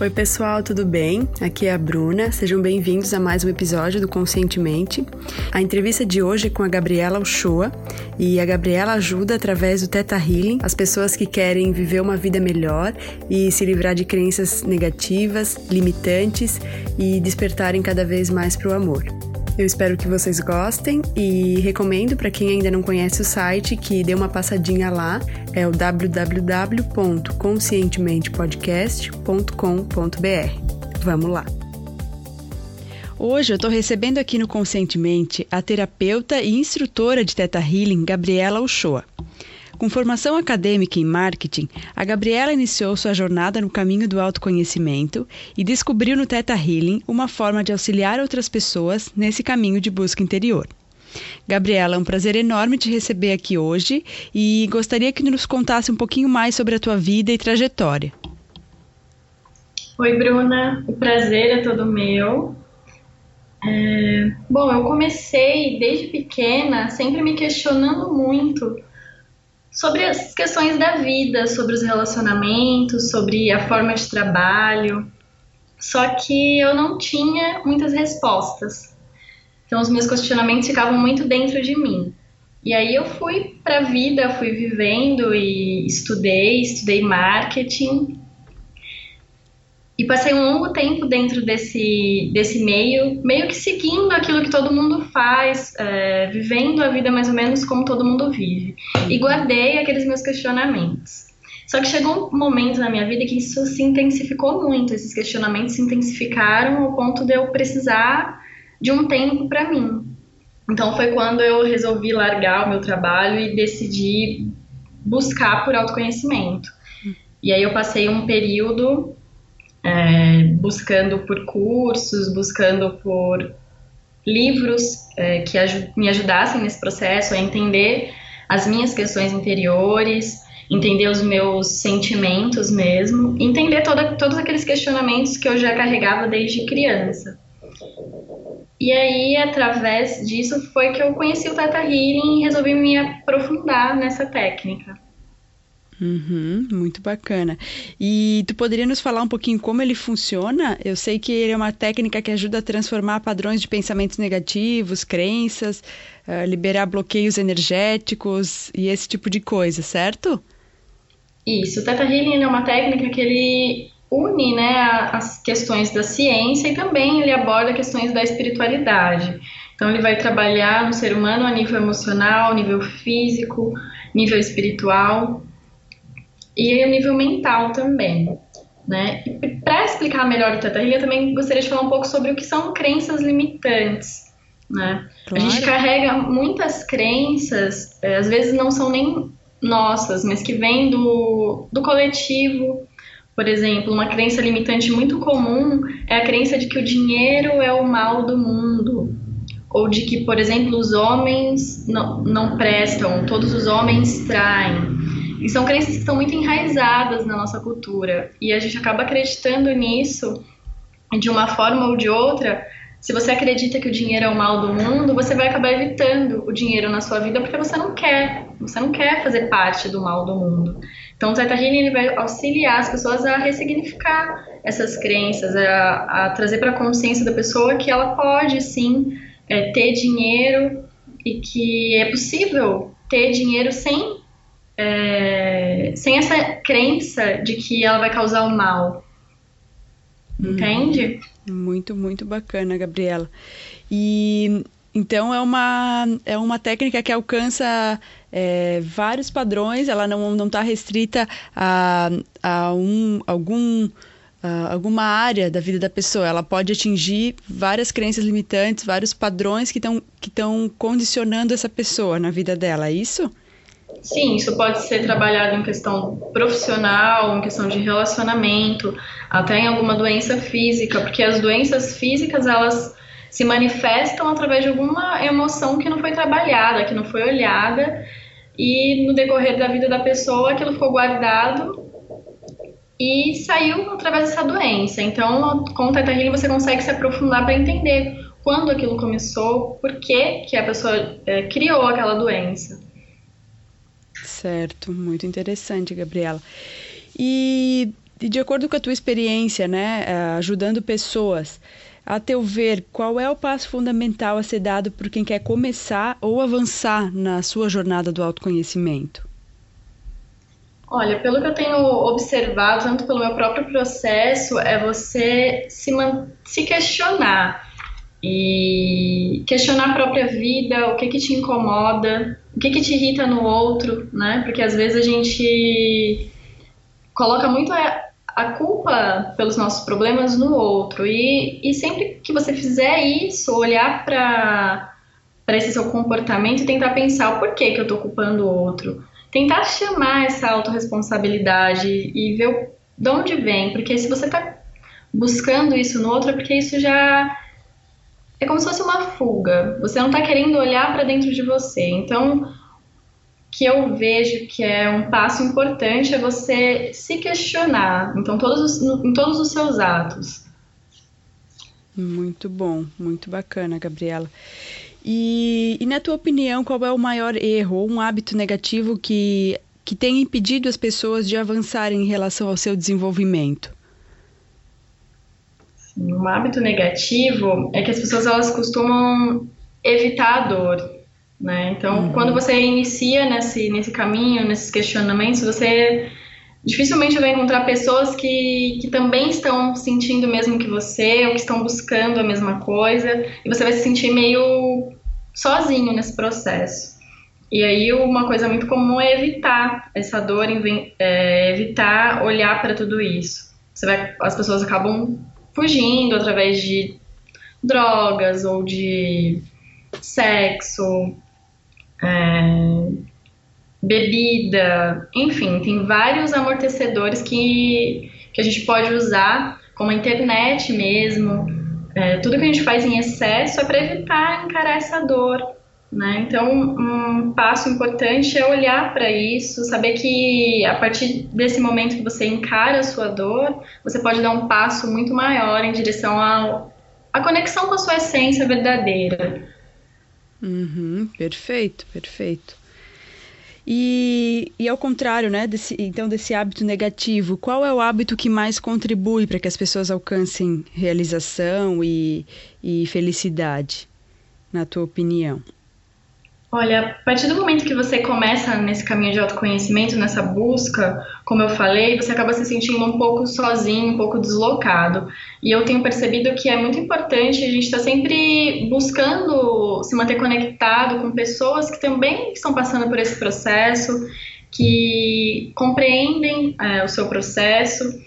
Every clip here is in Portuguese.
Oi, pessoal, tudo bem? Aqui é a Bruna. Sejam bem-vindos a mais um episódio do Conscientemente. A entrevista de hoje é com a Gabriela Uchoa e a Gabriela ajuda através do Teta Healing as pessoas que querem viver uma vida melhor e se livrar de crenças negativas, limitantes e despertarem cada vez mais para o amor. Eu espero que vocês gostem e recomendo para quem ainda não conhece o site que dê uma passadinha lá. É o www.conscientementepodcast.com.br. Vamos lá! Hoje eu estou recebendo aqui no Conscientemente a terapeuta e instrutora de Teta Healing, Gabriela Uchoa. Com formação acadêmica em marketing, a Gabriela iniciou sua jornada no caminho do autoconhecimento e descobriu no Theta Healing uma forma de auxiliar outras pessoas nesse caminho de busca interior. Gabriela, é um prazer enorme te receber aqui hoje e gostaria que nos contasse um pouquinho mais sobre a tua vida e trajetória. Oi, Bruna, o prazer é todo meu. É... Bom, eu comecei desde pequena sempre me questionando muito sobre as questões da vida, sobre os relacionamentos, sobre a forma de trabalho. Só que eu não tinha muitas respostas. Então os meus questionamentos ficavam muito dentro de mim. E aí eu fui para a vida, fui vivendo e estudei, estudei marketing e passei um longo tempo dentro desse, desse meio, meio que seguindo aquilo que todo mundo faz, é, vivendo a vida mais ou menos como todo mundo vive. E guardei aqueles meus questionamentos. Só que chegou um momento na minha vida que isso se intensificou muito, esses questionamentos se intensificaram ao ponto de eu precisar de um tempo para mim. Então foi quando eu resolvi largar o meu trabalho e decidi buscar por autoconhecimento. E aí eu passei um período é, buscando por cursos, buscando por livros é, que me ajudassem nesse processo a entender as minhas questões interiores, entender os meus sentimentos mesmo, entender toda, todos aqueles questionamentos que eu já carregava desde criança. E aí, através disso, foi que eu conheci o Teta Healing e resolvi me aprofundar nessa técnica. Uhum, muito bacana. E tu poderia nos falar um pouquinho como ele funciona? Eu sei que ele é uma técnica que ajuda a transformar padrões de pensamentos negativos, crenças, uh, liberar bloqueios energéticos e esse tipo de coisa, certo? Isso. O Theta Healing é uma técnica que ele une né, as questões da ciência e também ele aborda questões da espiritualidade. Então ele vai trabalhar no ser humano a nível emocional, nível físico, nível espiritual e o nível mental também. Né? Para explicar melhor o Teta Healing, eu também gostaria de falar um pouco sobre o que são crenças limitantes. Né? Claro. A gente carrega muitas crenças, é, às vezes não são nem nossas, mas que vêm do, do coletivo. Por exemplo, uma crença limitante muito comum é a crença de que o dinheiro é o mal do mundo. Ou de que, por exemplo, os homens não, não prestam, todos os homens traem. E são crenças que estão muito enraizadas na nossa cultura. E a gente acaba acreditando nisso de uma forma ou de outra. Se você acredita que o dinheiro é o mal do mundo, você vai acabar evitando o dinheiro na sua vida porque você não quer. Você não quer fazer parte do mal do mundo. Então, o Zeta Healing vai auxiliar as pessoas a ressignificar essas crenças, a, a trazer para a consciência da pessoa que ela pode sim é, ter dinheiro e que é possível ter dinheiro sem é, sem essa crença de que ela vai causar o mal. Uhum. Entende? Muito, muito bacana, Gabriela. E então é uma, é uma técnica que alcança é, vários padrões, ela não está restrita a, a um, algum, a alguma área da vida da pessoa, ela pode atingir várias crenças limitantes, vários padrões que estão que condicionando essa pessoa na vida dela, é isso? Sim, isso pode ser trabalhado em questão profissional, em questão de relacionamento, até em alguma doença física, porque as doenças físicas elas se manifestam através de alguma emoção que não foi trabalhada, que não foi olhada, e no decorrer da vida da pessoa aquilo ficou guardado e saiu através dessa doença. Então, com o Teta Healing você consegue se aprofundar para entender quando aquilo começou, por que, que a pessoa é, criou aquela doença. Certo, muito interessante, Gabriela. E de acordo com a tua experiência, né, eh, ajudando pessoas, a teu ver, qual é o passo fundamental a ser dado por quem quer começar ou avançar na sua jornada do autoconhecimento? Olha, pelo que eu tenho observado, tanto pelo meu próprio processo, é você se, se questionar e questionar a própria vida, o que que te incomoda, o que que te irrita no outro, né? Porque às vezes a gente coloca muito a, culpa pelos nossos problemas no outro e, e sempre que você fizer isso, olhar para para esse seu comportamento e tentar pensar o porquê que eu estou culpando o outro. Tentar chamar essa autorresponsabilidade e ver o, de onde vem, porque se você está buscando isso no outro, é porque isso já é como se fosse uma fuga. Você não está querendo olhar para dentro de você. Então, que eu vejo que é um passo importante é você se questionar. Então, todos os, em todos os seus atos. Muito bom, muito bacana, Gabriela. E, e, na tua opinião, qual é o maior erro ou um hábito negativo que, que tem impedido as pessoas de avançarem em relação ao seu desenvolvimento? Um hábito negativo é que as pessoas elas costumam evitar a dor, né? Então, uhum. quando você inicia nesse, nesse caminho, nesses questionamentos, você dificilmente vai encontrar pessoas que, que também estão sentindo o mesmo que você, ou que estão buscando a mesma coisa, e você vai se sentir meio sozinho nesse processo. E aí, uma coisa muito comum é evitar essa dor, é, evitar olhar para tudo isso. Você vai, as pessoas acabam fugindo através de drogas ou de sexo, é, bebida, enfim, tem vários amortecedores que, que a gente pode usar, como a internet mesmo. É, tudo que a gente faz em excesso é para evitar encarar essa dor. Né? Então, um passo importante é olhar para isso, saber que a partir desse momento que você encara a sua dor, você pode dar um passo muito maior em direção à conexão com a sua essência verdadeira. Uhum, perfeito, perfeito. E, e ao contrário, né, desse, então desse hábito negativo, qual é o hábito que mais contribui para que as pessoas alcancem realização e, e felicidade, na tua opinião? Olha, a partir do momento que você começa nesse caminho de autoconhecimento, nessa busca, como eu falei, você acaba se sentindo um pouco sozinho, um pouco deslocado. E eu tenho percebido que é muito importante a gente estar tá sempre buscando se manter conectado com pessoas que também estão passando por esse processo, que compreendem é, o seu processo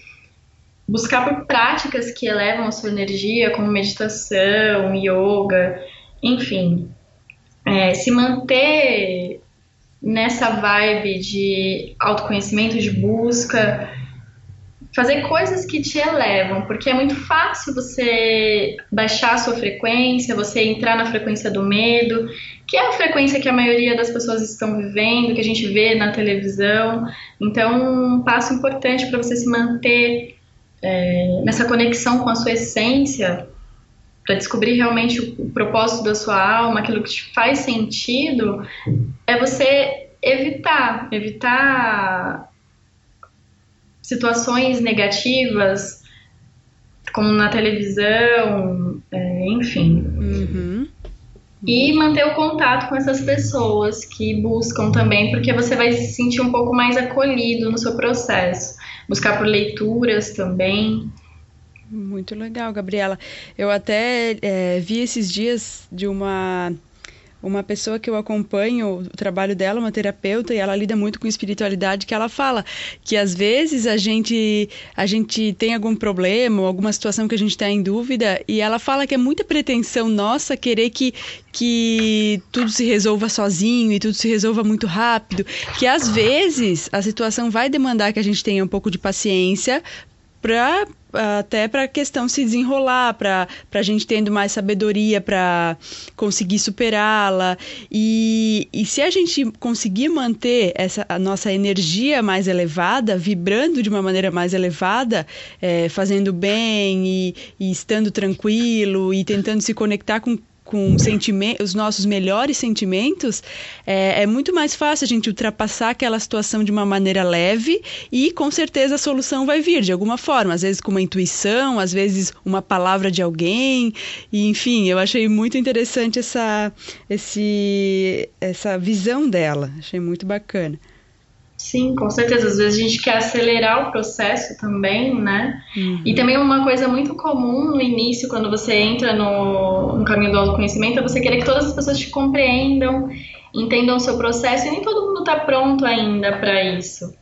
buscar por práticas que elevam a sua energia, como meditação, yoga, enfim, é, se manter nessa vibe de autoconhecimento, de busca, fazer coisas que te elevam, porque é muito fácil você baixar a sua frequência, você entrar na frequência do medo, que é a frequência que a maioria das pessoas estão vivendo, que a gente vê na televisão. Então, um passo importante para você se manter é, nessa conexão com a sua essência para descobrir realmente o, propósito da sua alma, aquilo que te faz sentido, é você evitar, evitar situações negativas, como na televisão, é, enfim. Uhum. E manter o contato com essas pessoas que buscam também, porque você vai se sentir um pouco mais acolhido no seu processo. Buscar por leituras também. Muito legal, Gabriela. Eu até é, vi esses dias de uma uma pessoa que eu acompanho o trabalho dela, uma terapeuta, e ela lida muito com espiritualidade, que ela fala que às vezes a gente a gente tem algum problema, alguma situação que a gente está em dúvida, e ela fala que é muita pretensão nossa querer que que tudo se resolva sozinho e tudo se resolva muito rápido, que às vezes a situação vai demandar que a gente tenha um pouco de paciência para até para a questão se desenrolar, para a gente tendo mais sabedoria para conseguir superá-la. E, e se a gente conseguir manter essa, a nossa energia mais elevada, vibrando de uma maneira mais elevada, é, fazendo bem e, e estando tranquilo e tentando se conectar com com os nossos melhores sentimentos, é, é, muito mais fácil a gente ultrapassar aquela situação de uma maneira leve e com certeza a solução vai vir de alguma forma, às vezes com uma intuição, às vezes uma palavra de alguém, e, enfim, eu achei muito interessante essa, esse, essa visão dela, achei muito bacana. Sim, com certeza. Às vezes a gente quer acelerar o processo também, né? Uhum. E também uma coisa muito comum no início, quando você entra no, no caminho do autoconhecimento, é você querer que todas as pessoas te compreendam, entendam o seu processo, e nem todo mundo está pronto ainda para isso.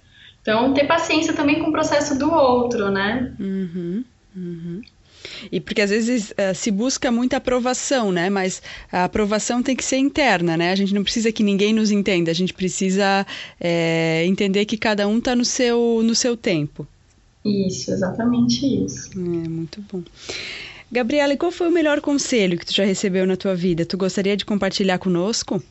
Então, ter paciência também com o processo do outro, né? Uhum. Uhum. E porque às vezes uh, se busca muita aprovação, né? Mas a aprovação tem que ser interna, né? A gente não precisa que ninguém nos entenda, a gente precisa é, entender que cada um está no seu, no seu tempo. Isso, exatamente isso. É, muito bom. Gabriela, e qual foi o melhor conselho que tu já recebeu na tua vida? Tu gostaria de compartilhar conosco?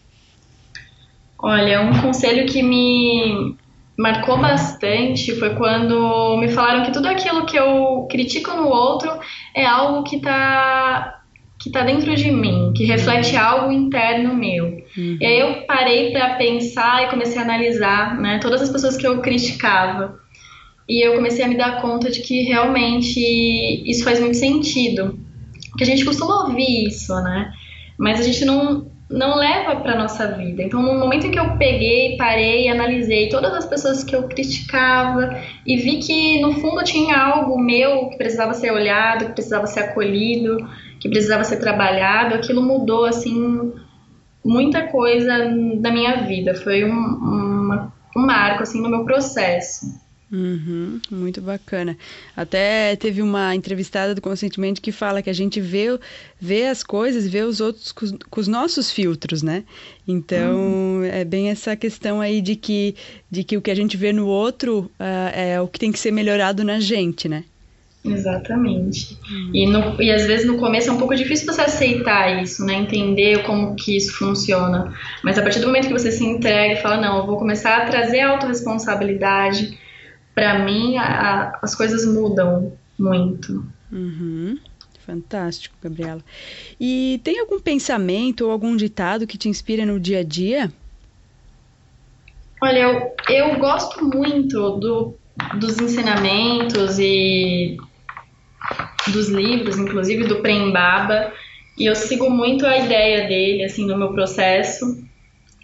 Olha, um conselho que me marcou bastante foi quando me falaram que tudo aquilo que eu critico no outro é algo que está que tá dentro de mim, que reflete algo interno meu. Uhum. E aí eu parei para pensar e comecei a analisar, né, todas as pessoas que eu criticava. E eu comecei a me dar conta de que realmente isso faz muito sentido. Porque a gente costuma ouvir isso, né? Mas a gente não não leva para nossa vida. Então, no momento em que eu peguei, parei, analisei todas as pessoas que eu criticava e vi que no fundo tinha algo meu que precisava ser olhado, que precisava ser acolhido, que precisava ser trabalhado, aquilo mudou assim muita coisa da minha vida. Foi um, uma, um marco assim no meu processo. Uhum, muito bacana. Até teve uma entrevistada do Conscientemente que fala que a gente vê, vê as coisas, vê os outros com, com os nossos filtros, né? Então, uhum. é bem essa questão aí de que, de que o que a gente vê no outro uh, é o que tem que ser melhorado na gente, né? Exatamente. Uhum. E, no, e às vezes no começo é um pouco difícil você aceitar isso, né? Entender como que isso funciona. Mas a partir do momento que você se entrega e fala, não, eu vou começar a trazer a autorresponsabilidade, para mim a, as coisas mudam muito. Uhum. Fantástico, Gabriela. E tem algum pensamento ou algum ditado que te inspira no dia a dia? Olha, eu, eu gosto muito do, dos ensinamentos e dos livros, inclusive do Prembaba, e eu sigo muito a ideia dele assim no meu processo.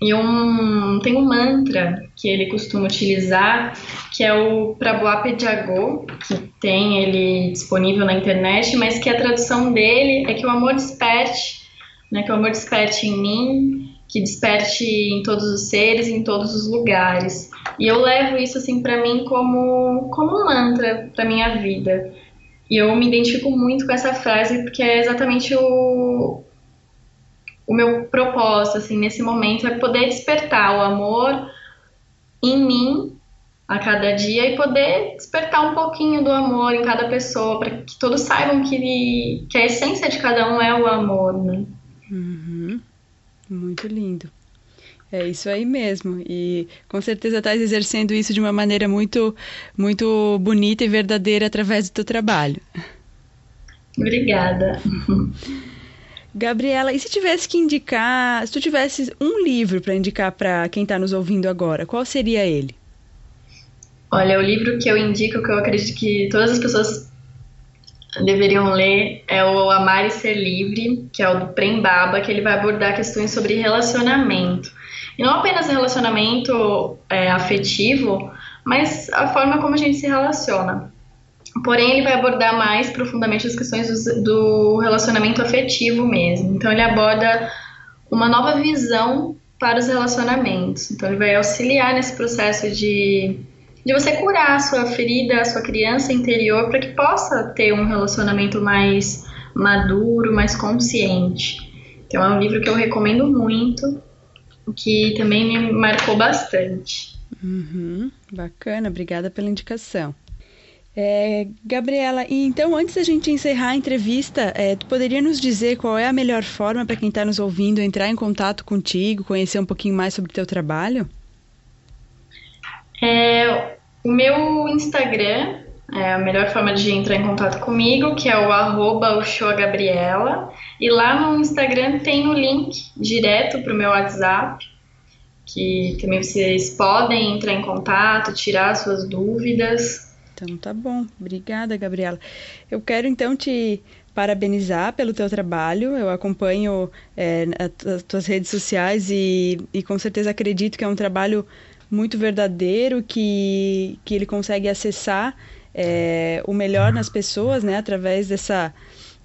E um, tem um mantra que ele costuma utilizar, que é o Prabhupada Jago, que tem ele disponível na internet, mas que a tradução dele é que o amor desperte, né, que o amor desperte em mim, que desperte em todos os seres, em todos os lugares. E eu levo isso assim para mim como como um mantra para minha vida. E eu me identifico muito com essa frase porque é exatamente o, o meu propósito, assim, nesse momento é poder despertar o amor em mim a cada dia e poder despertar um pouquinho do amor em cada pessoa, para que todos saibam que, que a essência de cada um é o amor, né? Uhum. Muito lindo. É isso aí mesmo. E com certeza estás exercendo isso de uma maneira muito, muito bonita e verdadeira através do teu trabalho. Obrigada. Gabriela, e se tivesse que indicar, se tu tivesse um livro para indicar para quem está nos ouvindo agora, qual seria ele? Olha, o livro que eu indico, que eu acredito que todas as pessoas deveriam ler, é o Amar e Ser Livre, que é o do Prem Baba, que ele vai abordar questões sobre relacionamento. E não apenas relacionamento é, afetivo, mas a forma como a gente se relaciona. Porém, ele vai abordar mais profundamente as questões do, relacionamento afetivo mesmo. Então, ele aborda uma nova visão para os relacionamentos. Então, ele vai auxiliar nesse processo de, de você curar a sua ferida, a sua criança interior, para que possa ter um relacionamento mais maduro, mais consciente. Então, é um livro que eu recomendo muito, que também me marcou bastante. Uhum, bacana, obrigada pela indicação. É, Gabriela, então antes da gente encerrar a entrevista, é, tu poderia nos dizer qual é a melhor forma para quem está nos ouvindo entrar em contato contigo, conhecer um pouquinho mais sobre o teu trabalho? É, o meu Instagram é a melhor forma de entrar em contato comigo, que é o arroba Gabriela. E lá no Instagram tem o link direto para o meu WhatsApp, que também vocês podem entrar em contato, tirar suas dúvidas. Então tá bom, obrigada Gabriela. Eu quero então te parabenizar pelo teu trabalho. Eu acompanho é, as tuas redes sociais e, e com certeza acredito que é um trabalho muito verdadeiro, que, que ele consegue acessar é, o melhor nas pessoas, né, através dessa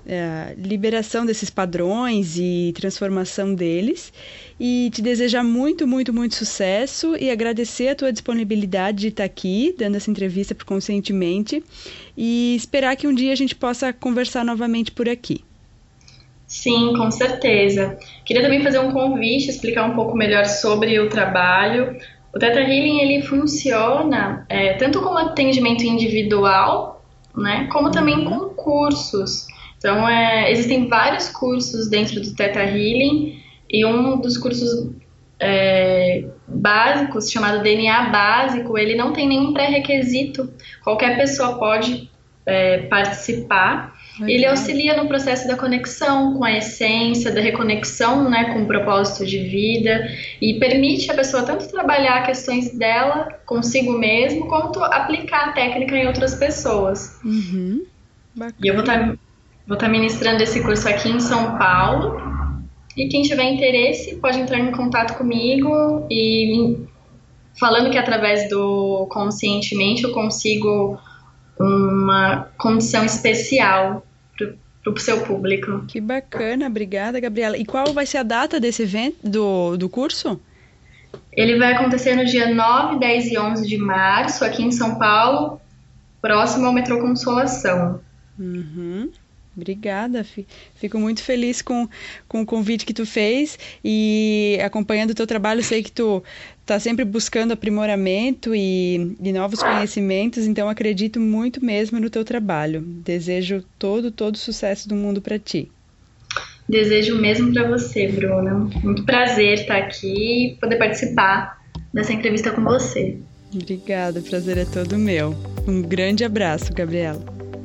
é, liberação desses padrões e transformação deles. E te desejar muito, muito, muito sucesso e agradecer a tua disponibilidade de estar aqui, dando essa entrevista para Conscientemente, e esperar que um dia a gente possa conversar novamente por aqui. Sim, com certeza. Queria também fazer um convite, explicar um pouco melhor sobre o trabalho. O Teta Healing ele funciona é, tanto como atendimento individual, né, como também com cursos. Então, é, existem vários cursos dentro do Teta Healing e um dos cursos é, básicos, chamado DNA básico, ele não tem nenhum pré-requisito. Qualquer pessoa pode é, participar Legal. Ele auxilia no processo da conexão com a essência, da reconexão né, com o propósito de vida e permite a pessoa tanto trabalhar questões dela consigo mesmo, quanto aplicar a técnica em outras pessoas. Uhum. E eu vou estar tá, vou tá ministrando esse curso aqui em São Paulo. E quem tiver interesse pode entrar em contato comigo e falando que através do Conscientemente eu consigo uma condição especial para o seu público. Que bacana, obrigada, Gabriela. E qual vai ser a data desse evento, do, do curso? Ele vai acontecer no dia 9, 10 e 11 de março, aqui em São Paulo, próximo ao Metrô Consolação. Uhum. Obrigada, fico muito feliz com, com o convite que tu fez e acompanhando o teu trabalho, sei que tu está sempre buscando aprimoramento e, e novos conhecimentos, então acredito muito mesmo no teu trabalho. Desejo todo, todo sucesso do mundo para ti. Desejo mesmo para você, Bruna. Muito prazer estar aqui e poder participar dessa entrevista com você. Obrigada, o prazer é todo meu. Um grande abraço, Gabriela.